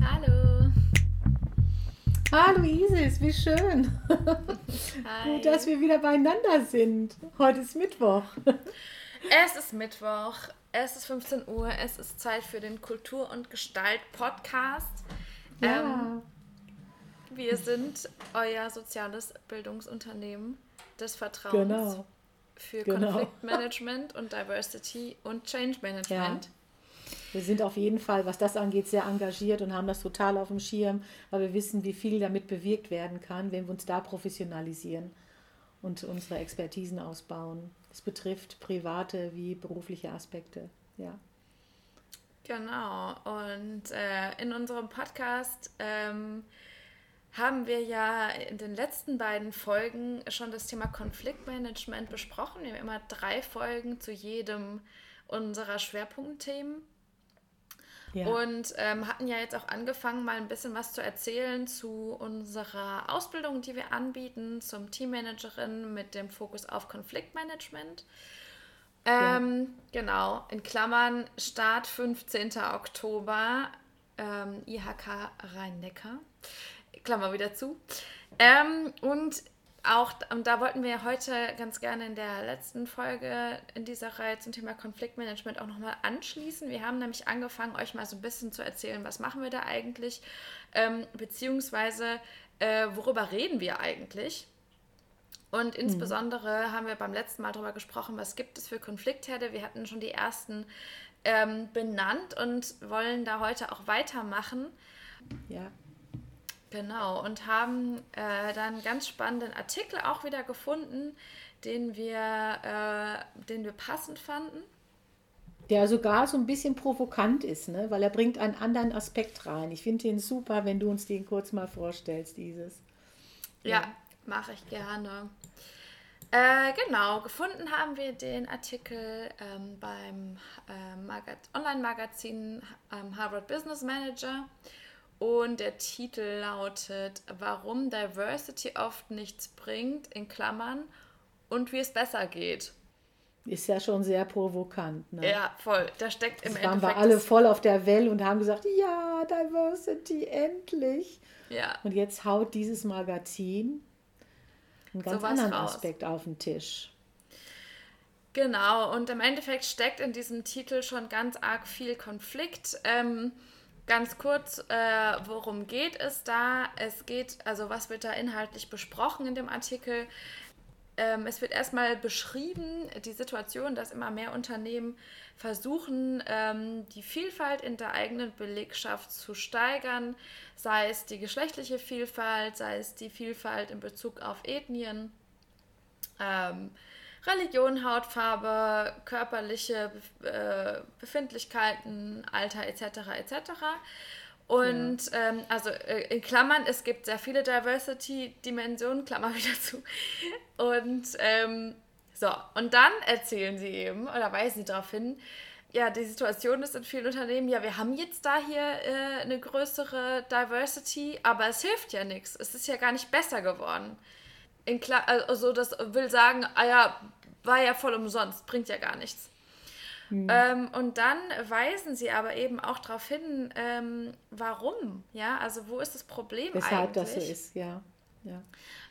Hallo. Hallo Isis, wie schön. Hi. Gut, dass wir wieder beieinander sind. Heute ist Mittwoch. Es ist Mittwoch, es ist 15 Uhr, es ist Zeit für den Kultur- und Gestalt-Podcast. Ja. Ähm, wir sind euer soziales Bildungsunternehmen des Vertrauens genau. für genau. Konfliktmanagement und Diversity und Change Management. Ja. Wir sind auf jeden Fall, was das angeht, sehr engagiert und haben das total auf dem Schirm, weil wir wissen, wie viel damit bewirkt werden kann, wenn wir uns da professionalisieren und unsere Expertisen ausbauen. Es betrifft private wie berufliche Aspekte. Ja. Genau. Und äh, in unserem Podcast ähm, haben wir ja in den letzten beiden Folgen schon das Thema Konfliktmanagement besprochen. Wir haben immer drei Folgen zu jedem unserer Schwerpunktthemen ja. Und ähm, hatten ja jetzt auch angefangen, mal ein bisschen was zu erzählen zu unserer Ausbildung, die wir anbieten, zum Teammanagerin mit dem Fokus auf Konfliktmanagement. Ähm, ja. Genau, in Klammern Start 15. Oktober, ähm, IHK Rhein-Neckar. Klammer wieder zu. Ähm, und auch, und da wollten wir heute ganz gerne in der letzten Folge in dieser Reihe zum Thema Konfliktmanagement auch nochmal anschließen. Wir haben nämlich angefangen, euch mal so ein bisschen zu erzählen, was machen wir da eigentlich, ähm, beziehungsweise äh, worüber reden wir eigentlich. Und mhm. insbesondere mhm. haben wir beim letzten Mal darüber gesprochen, was gibt es für Konfliktherde. Wir hatten schon die ersten ähm, benannt und wollen da heute auch weitermachen. Ja. Genau, und haben äh, dann einen ganz spannenden Artikel auch wieder gefunden, den wir, äh, den wir passend fanden. Der sogar so ein bisschen provokant ist, ne? weil er bringt einen anderen Aspekt rein. Ich finde den super, wenn du uns den kurz mal vorstellst, dieses. Ja, ja mache ich gerne. Äh, genau, gefunden haben wir den Artikel ähm, beim äh, Online-Magazin ähm, Harvard Business Manager. Und der Titel lautet Warum Diversity oft nichts bringt, in Klammern, und wie es besser geht. Ist ja schon sehr provokant. Ne? Ja, voll. Da steckt im Endeffekt. waren wir alle voll auf der Welle und haben gesagt, ja, Diversity, endlich. Ja. Und jetzt haut dieses Magazin einen ganz so anderen raus. Aspekt auf den Tisch. Genau, und im Endeffekt steckt in diesem Titel schon ganz arg viel Konflikt. Ähm, Ganz kurz, äh, worum geht es da? Es geht, also was wird da inhaltlich besprochen in dem Artikel? Ähm, es wird erstmal beschrieben, die Situation, dass immer mehr Unternehmen versuchen, ähm, die Vielfalt in der eigenen Belegschaft zu steigern, sei es die geschlechtliche Vielfalt, sei es die Vielfalt in Bezug auf Ethnien. Ähm, Religion, Hautfarbe, körperliche äh, Befindlichkeiten, Alter etc. etc. Und ja. ähm, also äh, in Klammern, es gibt sehr viele Diversity-Dimensionen, Klammer wieder zu. Und ähm, so, und dann erzählen sie eben oder weisen sie darauf hin, ja, die Situation ist in vielen Unternehmen, ja, wir haben jetzt da hier äh, eine größere Diversity, aber es hilft ja nichts. Es ist ja gar nicht besser geworden in klar, also das will sagen, ah ja, war ja voll umsonst, bringt ja gar nichts. Mhm. Ähm, und dann weisen sie aber eben auch darauf hin, ähm, warum, ja, also wo ist das Problem Weshalb eigentlich? das so ist, ja. ja.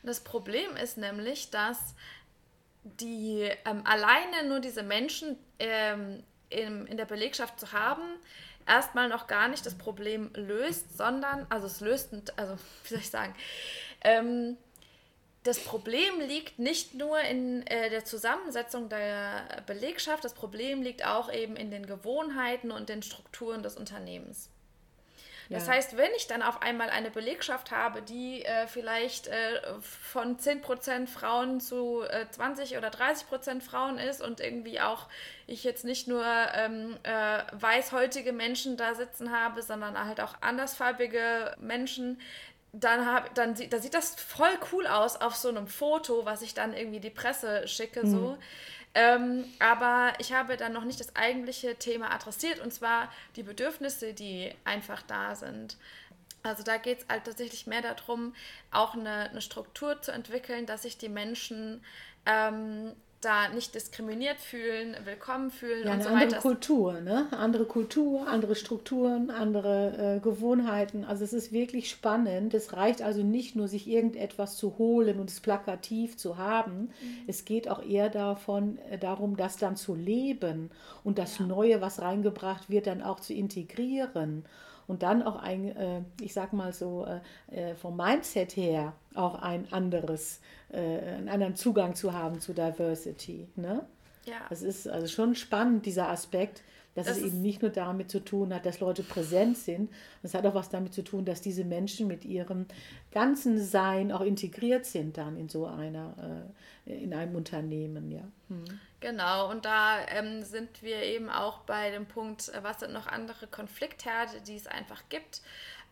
Das Problem ist nämlich, dass die ähm, alleine nur diese Menschen ähm, in, in der Belegschaft zu haben, erstmal noch gar nicht das Problem löst, sondern, also es löst, also wie soll ich sagen, ähm, das Problem liegt nicht nur in äh, der Zusammensetzung der Belegschaft, das Problem liegt auch eben in den Gewohnheiten und den Strukturen des Unternehmens. Das ja. heißt, wenn ich dann auf einmal eine Belegschaft habe, die äh, vielleicht äh, von 10% Frauen zu äh, 20 oder 30% Frauen ist und irgendwie auch ich jetzt nicht nur ähm, äh, weißhäutige Menschen da sitzen habe, sondern halt auch andersfarbige Menschen, dann, hab, dann da sieht das voll cool aus auf so einem Foto, was ich dann irgendwie die Presse schicke, mhm. so. Ähm, aber ich habe dann noch nicht das eigentliche Thema adressiert, und zwar die Bedürfnisse, die einfach da sind. Also da geht es halt tatsächlich mehr darum, auch eine, eine, Struktur zu entwickeln, dass sich die Menschen ähm, da nicht diskriminiert fühlen, willkommen fühlen ja, und so andere weiter. Kultur, ne? Andere Kultur, andere Strukturen, andere äh, Gewohnheiten. Also es ist wirklich spannend. Es reicht also nicht nur, sich irgendetwas zu holen und es plakativ zu haben. Mhm. Es geht auch eher davon, äh, darum, das dann zu leben und das ja. Neue, was reingebracht wird, dann auch zu integrieren und dann auch ein, äh, ich sag mal so, äh, äh vom Mindset her auch ein anderes äh, einen anderen Zugang zu haben zu Diversity. Ne? Ja. Das ist also schon spannend, dieser Aspekt, dass das es eben nicht nur damit zu tun hat, dass Leute präsent sind, es hat auch was damit zu tun, dass diese Menschen mit ihrem ganzen Sein auch integriert sind dann in so einer, äh, in einem Unternehmen, ja. Hm. Genau, und da ähm, sind wir eben auch bei dem Punkt, äh, was sind noch andere Konfliktherde, die es einfach gibt.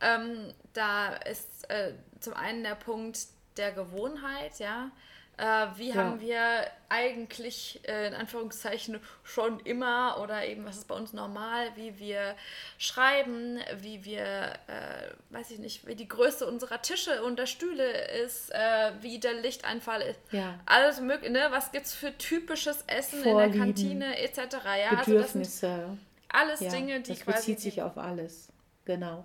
Ähm, da ist äh, zum einen der Punkt der Gewohnheit, ja. Äh, wie ja. haben wir eigentlich äh, in Anführungszeichen schon immer oder eben was ist bei uns normal, wie wir schreiben, wie wir, äh, weiß ich nicht, wie die Größe unserer Tische und der Stühle ist, äh, wie der Lichteinfall ist. Ja. Alles mögliche, ne? Was gibt es für typisches Essen Vorlieben, in der Kantine etc. Ja, Bedürfnisse. Also alles ja, Dinge, die das quasi. bezieht sich auf alles. Genau.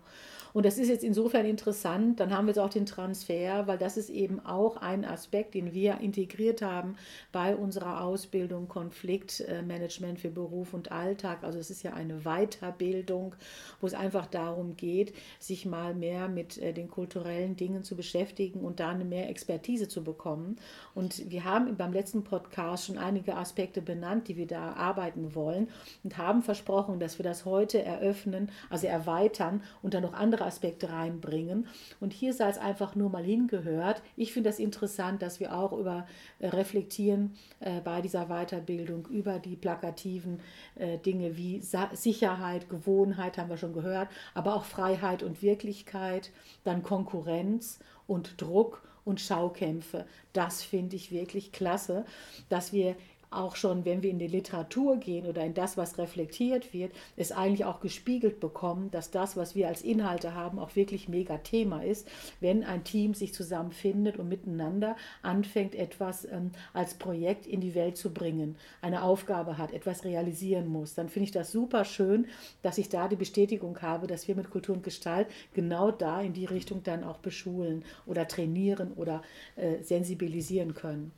Und das ist jetzt insofern interessant, dann haben wir jetzt auch den Transfer, weil das ist eben auch ein Aspekt, den wir integriert haben bei unserer Ausbildung Konfliktmanagement für Beruf und Alltag. Also es ist ja eine Weiterbildung, wo es einfach darum geht, sich mal mehr mit äh, den kulturellen Dingen zu beschäftigen und da eine mehr Expertise zu bekommen. Und wir haben beim letzten Podcast schon einige Aspekte benannt, die wir da arbeiten wollen und haben versprochen, dass wir das heute eröffnen, also erweitern und dann noch andere Aspekte reinbringen. Und hier sei es einfach nur mal hingehört. Ich finde das interessant, dass wir auch über äh, reflektieren äh, bei dieser Weiterbildung über die plakativen äh, Dinge wie Sa Sicherheit, Gewohnheit haben wir schon gehört, aber auch Freiheit und Wirklichkeit, dann Konkurrenz und Druck und Schaukämpfe. Das finde ich wirklich klasse, dass wir auch schon, wenn wir in die Literatur gehen oder in das, was reflektiert wird, es eigentlich auch gespiegelt bekommen, dass das, was wir als Inhalte haben, auch wirklich mega Thema ist, wenn ein Team sich zusammenfindet und miteinander anfängt, etwas ähm, als Projekt in die Welt zu bringen, eine Aufgabe hat, etwas realisieren muss, dann finde ich das super schön, dass ich da die Bestätigung habe, dass wir mit Kultur und Gestalt genau da in die Richtung dann auch beschulen oder trainieren oder äh, sensibilisieren können.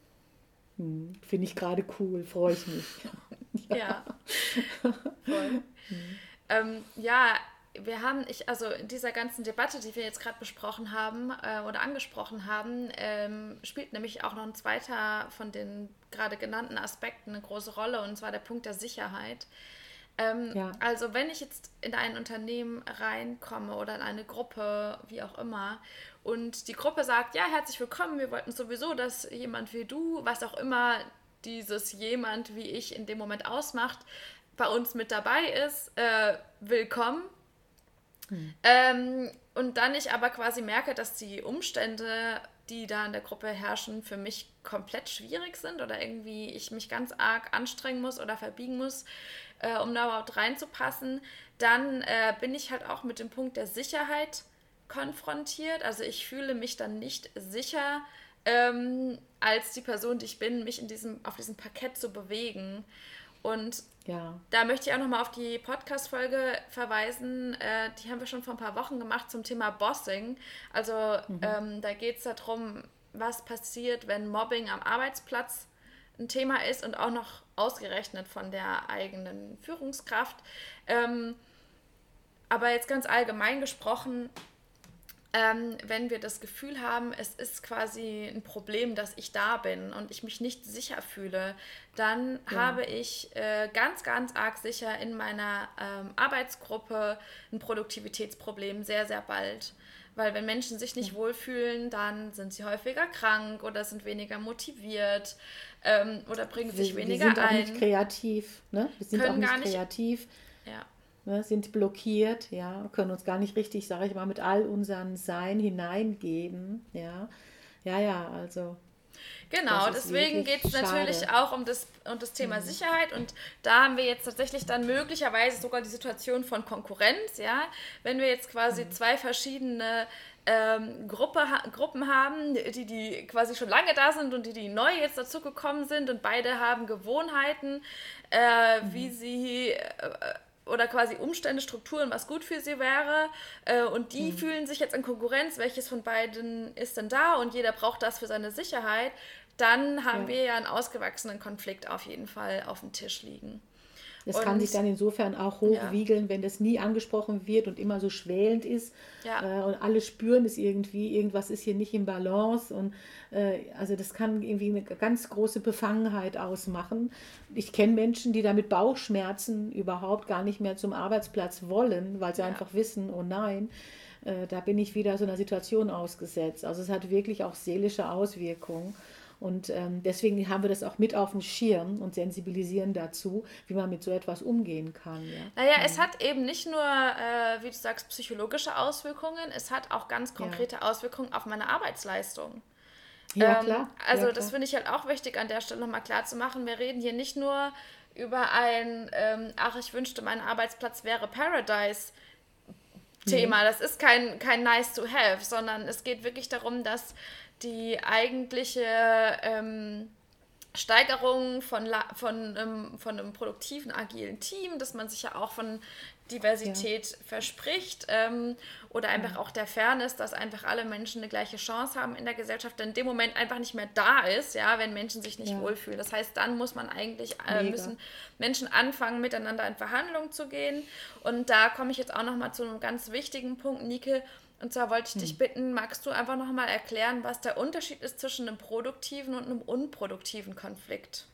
Hm, Finde ich gerade cool, freue ich mich. ja. ja. Hm. Ähm, ja, wir haben, ich, also in dieser ganzen Debatte, die wir jetzt gerade besprochen haben äh, oder angesprochen haben, ähm, spielt nämlich auch noch ein zweiter von den gerade genannten Aspekten eine große Rolle und zwar der Punkt der Sicherheit. Ähm, ja. Also wenn ich jetzt in ein Unternehmen reinkomme oder in eine Gruppe, wie auch immer, und die Gruppe sagt, ja, herzlich willkommen, wir wollten sowieso, dass jemand wie du, was auch immer dieses jemand wie ich in dem Moment ausmacht, bei uns mit dabei ist, äh, willkommen. Hm. Ähm, und dann ich aber quasi merke, dass die Umstände, die da in der Gruppe herrschen, für mich komplett schwierig sind oder irgendwie ich mich ganz arg anstrengen muss oder verbiegen muss, äh, um da überhaupt reinzupassen, dann äh, bin ich halt auch mit dem Punkt der Sicherheit konfrontiert. Also ich fühle mich dann nicht sicher, ähm, als die Person, die ich bin, mich in diesem, auf diesem Parkett zu bewegen. Und ja. da möchte ich auch nochmal auf die Podcast-Folge verweisen. Äh, die haben wir schon vor ein paar Wochen gemacht zum Thema Bossing. Also mhm. ähm, da geht es darum, was passiert, wenn Mobbing am Arbeitsplatz ein Thema ist und auch noch ausgerechnet von der eigenen Führungskraft. Ähm, aber jetzt ganz allgemein gesprochen, ähm, wenn wir das Gefühl haben, es ist quasi ein Problem, dass ich da bin und ich mich nicht sicher fühle, dann ja. habe ich äh, ganz, ganz arg sicher in meiner ähm, Arbeitsgruppe ein Produktivitätsproblem sehr, sehr bald. Weil wenn Menschen sich nicht ja. wohlfühlen, dann sind sie häufiger krank oder sind weniger motiviert ähm, oder bringen sich wir, weniger ein. Wir sind auch nicht kreativ. Ne? Wir sind auch nicht kreativ. Nicht, ja ne, sind blockiert, ja, können uns gar nicht richtig, sage ich mal, mit all unseren Sein hineingeben, ja. Ja, ja, also. Genau, deswegen geht es natürlich auch um das, um das Thema mhm. Sicherheit und da haben wir jetzt tatsächlich dann möglicherweise sogar die Situation von Konkurrenz, ja. Wenn wir jetzt quasi mhm. zwei verschiedene ähm, Gruppe, Gruppen haben, die, die quasi schon lange da sind und die, die neu jetzt dazu gekommen sind und beide haben Gewohnheiten, äh, mhm. wie sie äh, oder quasi Umstände, Strukturen, was gut für sie wäre. Äh, und die mhm. fühlen sich jetzt in Konkurrenz, welches von beiden ist denn da und jeder braucht das für seine Sicherheit. Dann haben ja. wir ja einen ausgewachsenen Konflikt auf jeden Fall auf dem Tisch liegen. Das und, kann sich dann insofern auch hochwiegeln, ja. wenn das nie angesprochen wird und immer so schwelend ist. Ja. Äh, und alle spüren es irgendwie, irgendwas ist hier nicht im Balance. Und äh, also das kann irgendwie eine ganz große Befangenheit ausmachen. Ich kenne Menschen, die da mit Bauchschmerzen überhaupt gar nicht mehr zum Arbeitsplatz wollen, weil sie ja. einfach wissen, oh nein, äh, da bin ich wieder so einer Situation ausgesetzt. Also es hat wirklich auch seelische Auswirkungen. Und ähm, deswegen haben wir das auch mit auf dem Schirm und sensibilisieren dazu, wie man mit so etwas umgehen kann. Ja? Naja, ja. es hat eben nicht nur, äh, wie du sagst, psychologische Auswirkungen, es hat auch ganz konkrete ja. Auswirkungen auf meine Arbeitsleistung. Ja, ähm, klar. Also ja, das finde ich halt auch wichtig an der Stelle nochmal klar zu machen. Wir reden hier nicht nur über ein, ähm, ach, ich wünschte, mein Arbeitsplatz wäre Paradise. Thema. Das ist kein, kein nice to have, sondern es geht wirklich darum, dass die eigentliche ähm, Steigerung von, von, ähm, von einem produktiven, agilen Team, dass man sich ja auch von Diversität ja. verspricht ähm, oder einfach ja. auch der Fairness, dass einfach alle Menschen eine gleiche Chance haben in der Gesellschaft, denn in dem Moment einfach nicht mehr da ist, ja, wenn Menschen sich nicht ja. wohlfühlen. Das heißt, dann muss man eigentlich, äh, müssen Menschen anfangen, miteinander in Verhandlungen zu gehen. Und da komme ich jetzt auch nochmal zu einem ganz wichtigen Punkt, Nike, und zwar wollte ich hm. dich bitten, magst du einfach nochmal erklären, was der Unterschied ist zwischen einem produktiven und einem unproduktiven Konflikt?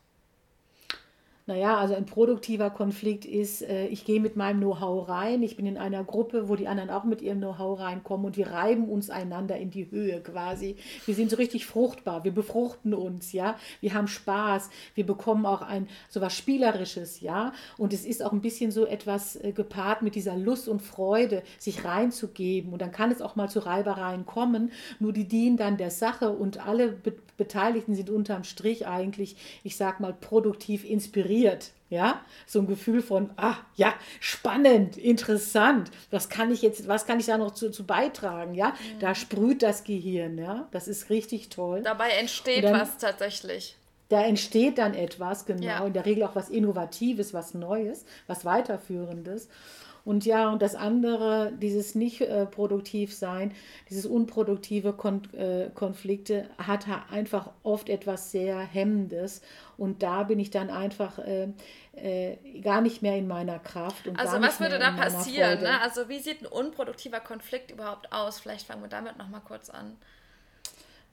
Naja, also ein produktiver Konflikt ist, äh, ich gehe mit meinem Know-how rein, ich bin in einer Gruppe, wo die anderen auch mit ihrem Know-how reinkommen und wir reiben uns einander in die Höhe quasi. Wir sind so richtig fruchtbar, wir befruchten uns, ja, wir haben Spaß, wir bekommen auch ein so was Spielerisches, ja, und es ist auch ein bisschen so etwas äh, gepaart mit dieser Lust und Freude, sich reinzugeben. Und dann kann es auch mal zu Reibereien kommen, nur die dienen dann der Sache und alle Be Beteiligten sind unterm Strich eigentlich, ich sag mal, produktiv inspiriert inspiriert. Ja, so ein Gefühl von, ah, ja, spannend, interessant. Was kann ich jetzt, was kann ich da noch zu, zu beitragen? Ja, mhm. da sprüht das Gehirn. Ja, das ist richtig toll. Dabei entsteht dann, was tatsächlich. Da entsteht dann etwas, genau. Ja. In der Regel auch was Innovatives, was Neues, was Weiterführendes. Und ja, und das andere, dieses nicht äh, produktiv sein, dieses unproduktive Kon äh, Konflikte, hat einfach oft etwas sehr Hemmendes. Und da bin ich dann einfach äh, äh gar nicht mehr in meiner Kraft. also was würde da passieren? Ne? Also wie sieht ein unproduktiver Konflikt überhaupt aus? Vielleicht fangen wir damit nochmal kurz an.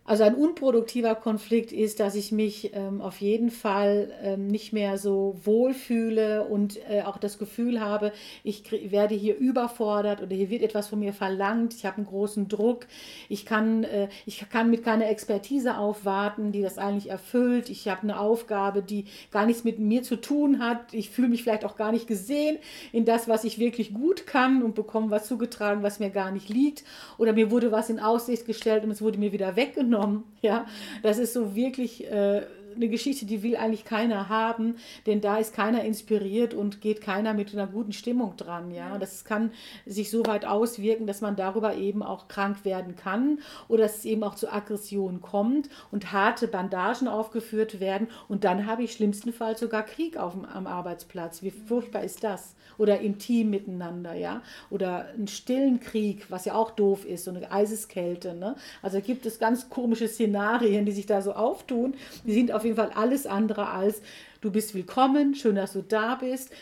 Also ein unproduktiver Konflikt ist, dass ich mich ähm, auf jeden Fall ähm, nicht mehr so wohlfühle und äh, auch das Gefühl habe, ich werde hier überfordert oder hier wird etwas von mir verlangt, ich habe einen großen Druck, ich kann, äh, ich kann mit keiner Expertise aufwarten, die das eigentlich erfüllt, ich habe eine Aufgabe, die gar nichts mit mir zu tun hat, ich fühle mich vielleicht auch gar nicht gesehen in das, was ich wirklich gut kann und bekomme was zugetragen, was mir gar nicht liegt. Oder mir wurde was in Aussicht gestellt und es wurde mir wieder weggenommen genommen. Ja, das ist so wirklich äh, eine Geschichte, die will eigentlich keiner haben, denn da ist keiner inspiriert und geht keiner mit einer guten Stimmung dran. Ja, das kann sich so weit auswirken, dass man darüber eben auch krank werden kann oder dass es eben auch zu Aggressionen kommt und harte Bandagen aufgeführt werden und dann habe ich schlimmsten Fall sogar Krieg auf dem, am Arbeitsplatz. Wie furchtbar ist das? Oder im Team miteinander, ja, oder einen stillen Krieg, was ja auch doof ist, so eine Eiseskälte. Ne? Also gibt es ganz komische Szenarien, die sich da so auftun. Die sind auf auf jeden Fall alles andere als du bist willkommen, schön, dass du da bist.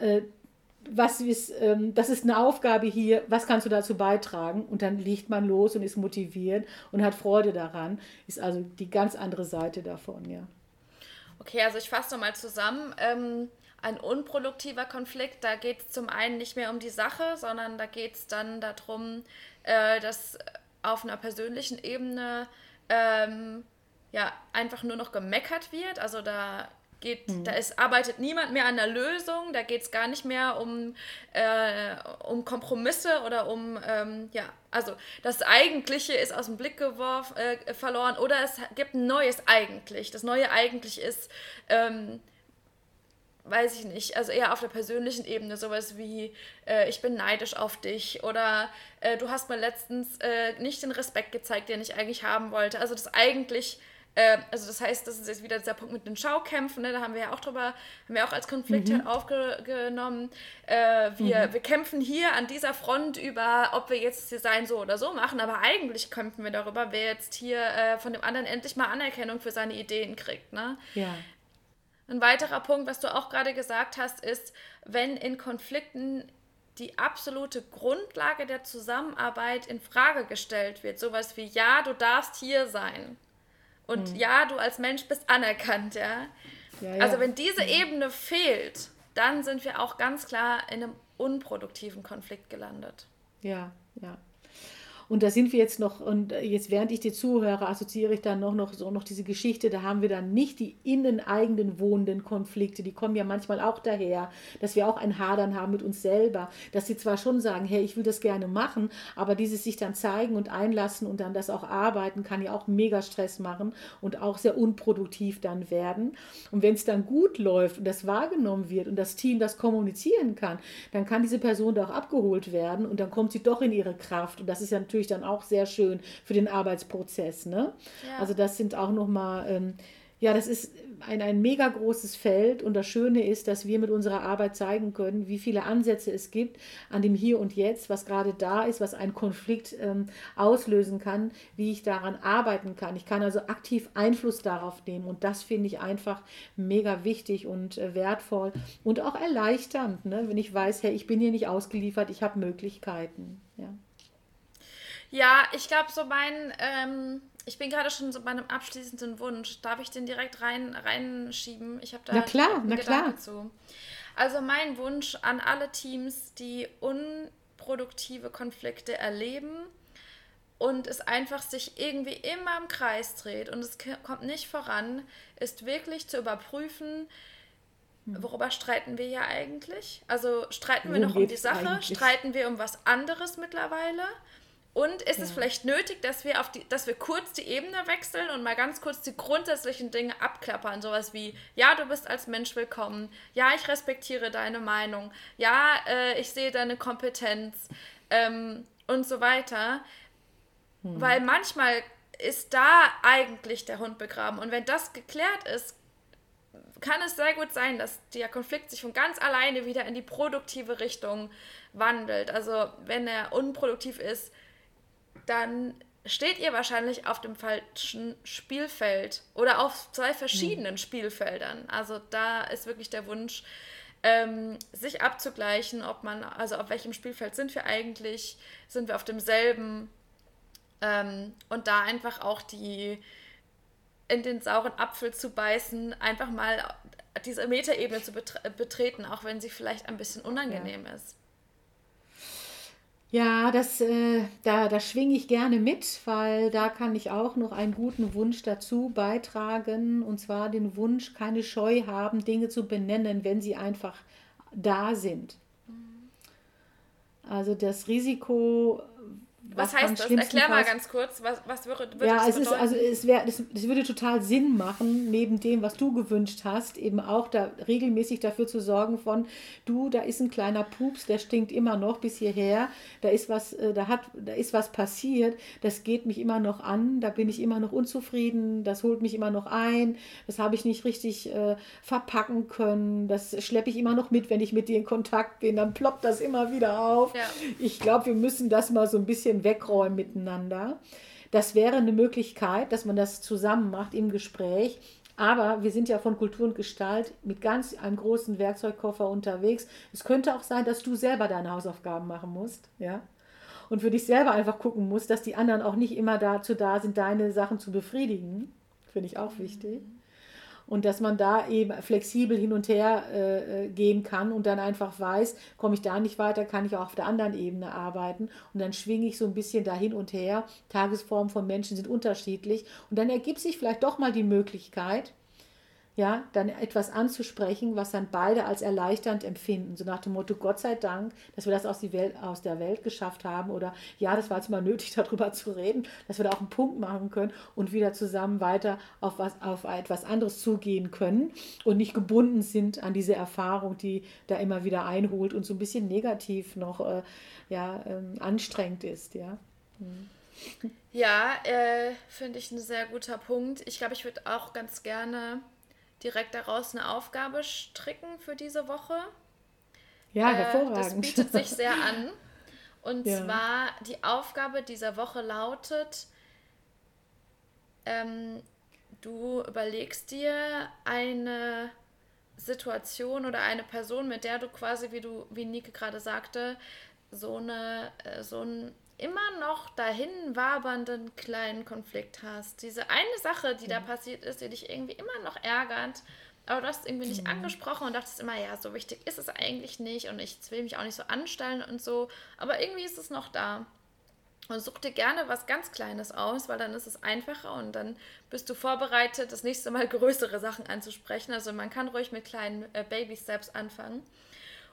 Äh, was ist, ähm, das ist eine Aufgabe hier, was kannst du dazu beitragen? Und dann legt man los und ist motiviert und hat Freude daran. Ist also die ganz andere Seite davon, ja. Okay, also ich fasse nochmal zusammen. Ähm, ein unproduktiver Konflikt, da geht es zum einen nicht mehr um die Sache, sondern da geht es dann darum, äh, dass auf einer persönlichen Ebene ähm, ja einfach nur noch gemeckert wird. Also da geht, mhm. da ist, arbeitet niemand mehr an der Lösung, da geht es gar nicht mehr um, äh, um Kompromisse oder um, ähm, ja, also das Eigentliche ist aus dem Blick geworfen, äh, verloren oder es gibt ein neues Eigentlich. Das neue Eigentlich ist, ähm, weiß ich nicht, also eher auf der persönlichen Ebene, sowas wie, äh, ich bin neidisch auf dich oder äh, du hast mir letztens äh, nicht den Respekt gezeigt, den ich eigentlich haben wollte. Also das eigentlich äh, also das heißt, das ist jetzt wieder dieser Punkt mit den Schaukämpfen, ne? da haben wir ja auch drüber, haben wir auch als Konflikt mhm. aufgenommen. Äh, wir, mhm. wir kämpfen hier an dieser Front über, ob wir jetzt das Design so oder so machen, aber eigentlich kämpfen wir darüber, wer jetzt hier äh, von dem anderen endlich mal Anerkennung für seine Ideen kriegt. Ne? Ja. Ein weiterer Punkt, was du auch gerade gesagt hast, ist, wenn in Konflikten die absolute Grundlage der Zusammenarbeit in Frage gestellt wird, sowas wie ja, du darfst hier sein und mhm. ja, du als Mensch bist anerkannt, ja? ja, ja. Also wenn diese mhm. Ebene fehlt, dann sind wir auch ganz klar in einem unproduktiven Konflikt gelandet. Ja, ja. Und da sind wir jetzt noch, und jetzt während ich dir zuhöre, assoziiere ich dann noch, noch so noch diese Geschichte, da haben wir dann nicht die innen eigenen wohnenden Konflikte, die kommen ja manchmal auch daher, dass wir auch ein Hadern haben mit uns selber, dass sie zwar schon sagen, hey, ich will das gerne machen, aber dieses sich dann zeigen und einlassen und dann das auch arbeiten, kann ja auch mega Stress machen und auch sehr unproduktiv dann werden. Und wenn es dann gut läuft und das wahrgenommen wird und das Team das kommunizieren kann, dann kann diese Person da auch abgeholt werden und dann kommt sie doch in ihre Kraft. Und das ist ja natürlich natürlich dann auch sehr schön für den Arbeitsprozess. Ne? Ja. Also das sind auch nochmal, ähm, ja, das ist ein, ein mega großes Feld und das Schöne ist, dass wir mit unserer Arbeit zeigen können, wie viele Ansätze es gibt an dem Hier und Jetzt, was gerade da ist, was einen Konflikt ähm, auslösen kann, wie ich daran arbeiten kann. Ich kann also aktiv Einfluss darauf nehmen und das finde ich einfach mega wichtig und äh, wertvoll und auch erleichternd, ne? wenn ich weiß, hey, ich bin hier nicht ausgeliefert, ich habe Möglichkeiten. Ja. Ja, ich glaube, so mein, ähm, ich bin gerade schon so bei einem abschließenden Wunsch. Darf ich den direkt rein, reinschieben? Ich habe da na klar, na klar. zu. Also mein Wunsch an alle Teams, die unproduktive Konflikte erleben und es einfach sich irgendwie immer im Kreis dreht und es kommt nicht voran, ist wirklich zu überprüfen, hm. worüber streiten wir ja eigentlich? Also streiten wir Worum noch um die Sache? Eigentlich? Streiten wir um was anderes mittlerweile? Und ist ja. es vielleicht nötig, dass wir, auf die, dass wir kurz die Ebene wechseln und mal ganz kurz die grundsätzlichen Dinge abklappern? Sowas wie, ja, du bist als Mensch willkommen. Ja, ich respektiere deine Meinung. Ja, äh, ich sehe deine Kompetenz ähm, und so weiter. Hm. Weil manchmal ist da eigentlich der Hund begraben. Und wenn das geklärt ist, kann es sehr gut sein, dass der Konflikt sich von ganz alleine wieder in die produktive Richtung wandelt. Also wenn er unproduktiv ist, dann steht ihr wahrscheinlich auf dem falschen Spielfeld oder auf zwei verschiedenen mhm. Spielfeldern. Also da ist wirklich der Wunsch, ähm, sich abzugleichen, ob man, also auf welchem Spielfeld sind wir eigentlich, sind wir auf demselben ähm, und da einfach auch die in den sauren Apfel zu beißen, einfach mal diese Metaebene zu betre betreten, auch wenn sie vielleicht ein bisschen unangenehm ja. ist. Ja, das, äh, da, da schwinge ich gerne mit, weil da kann ich auch noch einen guten Wunsch dazu beitragen. Und zwar den Wunsch, keine Scheu haben, Dinge zu benennen, wenn sie einfach da sind. Mhm. Also das Risiko, was, was heißt das? Erklär mal ganz kurz, was, was würde, würde ja, das es bedeuten? Ist, also es, wär, es, es würde total Sinn machen, neben dem, was du gewünscht hast, eben auch da regelmäßig dafür zu sorgen von, du, da ist ein kleiner Pups, der stinkt immer noch bis hierher, da ist was, äh, da hat, da ist was passiert, das geht mich immer noch an, da bin ich immer noch unzufrieden, das holt mich immer noch ein, das habe ich nicht richtig äh, verpacken können, das schleppe ich immer noch mit, wenn ich mit dir in Kontakt bin, dann ploppt das immer wieder auf. Ja. Ich glaube, wir müssen das mal so ein bisschen bisschen wegräumen miteinander. Das wäre eine Möglichkeit, dass man das zusammen macht im Gespräch. Aber wir sind ja von Kultur und Gestalt mit ganz einem großen Werkzeugkoffer unterwegs. Es könnte auch sein, dass du selber deine Hausaufgaben machen musst, ja. Und für dich selber einfach gucken musst, dass die anderen auch nicht immer dazu da sind, deine Sachen zu befriedigen. Finde ich auch wichtig und dass man da eben flexibel hin und her äh, äh, gehen kann und dann einfach weiß, komme ich da nicht weiter, kann ich auch auf der anderen Ebene arbeiten und dann schwinge ich so ein bisschen da hin und her. Tagesformen von Menschen sind unterschiedlich und dann ergibt sich vielleicht doch mal die Möglichkeit, ja, dann etwas anzusprechen, was dann beide als erleichternd empfinden. So nach dem Motto, Gott sei Dank, dass wir das aus, Welt, aus der Welt geschafft haben oder ja, das war jetzt mal nötig, darüber zu reden, dass wir da auch einen Punkt machen können und wieder zusammen weiter auf, was, auf etwas anderes zugehen können und nicht gebunden sind an diese Erfahrung, die da immer wieder einholt und so ein bisschen negativ noch äh, ja, ähm, anstrengend ist, ja. Hm. Ja, äh, finde ich ein sehr guter Punkt. Ich glaube, ich würde auch ganz gerne direkt daraus eine Aufgabe stricken für diese Woche. Ja, hervorragend. Äh, das bietet sich sehr an. Und ja. zwar die Aufgabe dieser Woche lautet, ähm, du überlegst dir eine Situation oder eine Person, mit der du quasi, wie du, wie Nike gerade sagte, so eine, äh, so ein immer noch dahin wabernden kleinen Konflikt hast. Diese eine Sache, die ja. da passiert ist, die dich irgendwie immer noch ärgert, aber du hast irgendwie nicht mhm. angesprochen und dachtest immer, ja, so wichtig ist es eigentlich nicht und ich will mich auch nicht so anstellen und so, aber irgendwie ist es noch da. Und such dir gerne was ganz Kleines aus, weil dann ist es einfacher und dann bist du vorbereitet, das nächste Mal größere Sachen anzusprechen. Also man kann ruhig mit kleinen äh, Baby-Steps anfangen.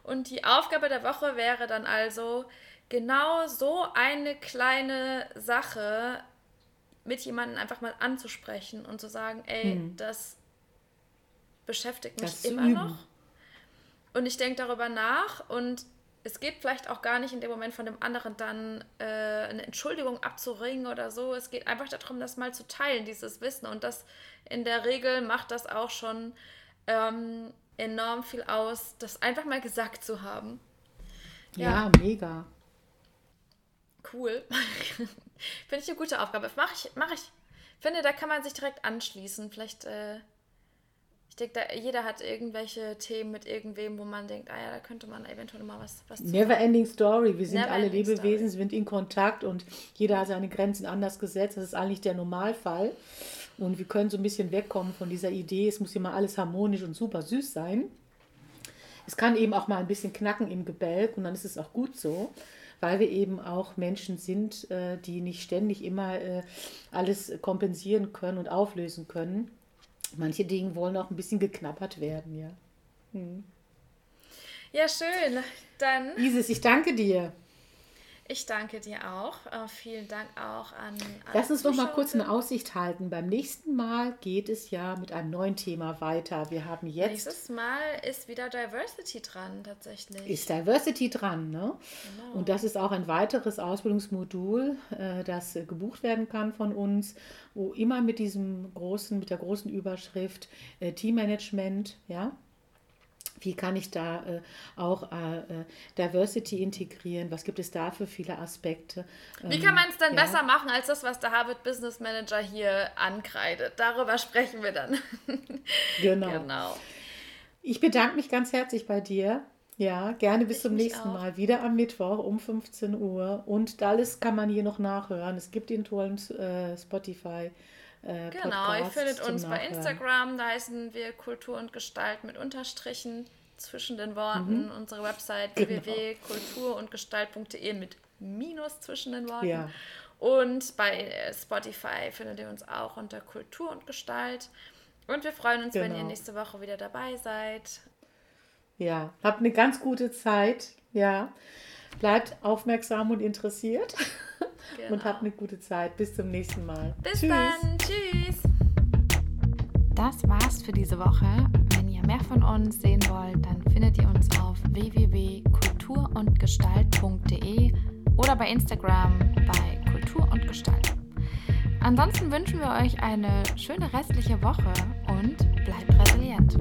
Und die Aufgabe der Woche wäre dann also, genau so eine kleine Sache mit jemandem einfach mal anzusprechen und zu sagen, ey, hm. das beschäftigt mich das immer noch. Und ich denke darüber nach und es geht vielleicht auch gar nicht in dem Moment von dem anderen dann äh, eine Entschuldigung abzuringen oder so. Es geht einfach darum, das mal zu teilen, dieses Wissen. Und das in der Regel macht das auch schon ähm, enorm viel aus, das einfach mal gesagt zu haben. Ja, ja mega. Cool. Finde ich eine gute Aufgabe. Mache ich, mach ich. Finde, da kann man sich direkt anschließen. Vielleicht, äh, ich denke, jeder hat irgendwelche Themen mit irgendwem, wo man denkt, ah ja, da könnte man eventuell mal was, was Never ending story. Wir sind Never alle Lebewesen, sind in Kontakt und jeder hat seine Grenzen anders gesetzt. Das ist eigentlich der Normalfall. Und wir können so ein bisschen wegkommen von dieser Idee, es muss immer alles harmonisch und super süß sein. Es kann eben auch mal ein bisschen knacken im Gebälk und dann ist es auch gut so weil wir eben auch Menschen sind, äh, die nicht ständig immer äh, alles kompensieren können und auflösen können. Manche Dinge wollen auch ein bisschen geknappert werden, ja. Hm. Ja, schön. Dann. Isis, ich danke dir. Ich danke dir auch. Äh, vielen Dank auch an. Lass uns noch mal kurz eine Aussicht halten. Beim nächsten Mal geht es ja mit einem neuen Thema weiter. Wir haben jetzt. Nächstes Mal ist wieder Diversity dran, tatsächlich. Ist Diversity dran, ne? Genau. Und das ist auch ein weiteres Ausbildungsmodul, äh, das gebucht werden kann von uns, wo immer mit diesem großen, mit der großen Überschrift äh, Teammanagement, ja, wie kann ich da äh, auch äh, äh, Diversity integrieren? Was gibt es da für viele Aspekte? Wie kann man es denn ja. besser machen als das, was der Harvard Business Manager hier ankreidet? Darüber sprechen wir dann. genau. genau. Ich bedanke mich ganz herzlich bei dir. Ja, gerne bis ich zum nächsten auch. Mal. Wieder am Mittwoch um 15 Uhr. Und alles kann man hier noch nachhören. Es gibt den tollen äh, Spotify. Äh, genau, ihr findet uns bei Instagram, da heißen wir Kultur und Gestalt mit Unterstrichen zwischen den Worten. Mhm. Unsere Website genau. www.kulturundgestalt.de mit Minus zwischen den Worten. Ja. Und bei äh, Spotify findet ihr uns auch unter Kultur und Gestalt. Und wir freuen uns, genau. wenn ihr genau. nächste Woche wieder dabei seid. Ja, habt eine ganz gute Zeit. Ja, bleibt aufmerksam und interessiert. Genau. Und habt eine gute Zeit. Bis zum nächsten Mal. Bis Tschüss. dann. Tschüss. Das war's für diese Woche. Wenn ihr mehr von uns sehen wollt, dann findet ihr uns auf www.kulturundgestalt.de oder bei Instagram bei Kultur und Gestalt. Ansonsten wünschen wir euch eine schöne restliche Woche und bleibt resilient.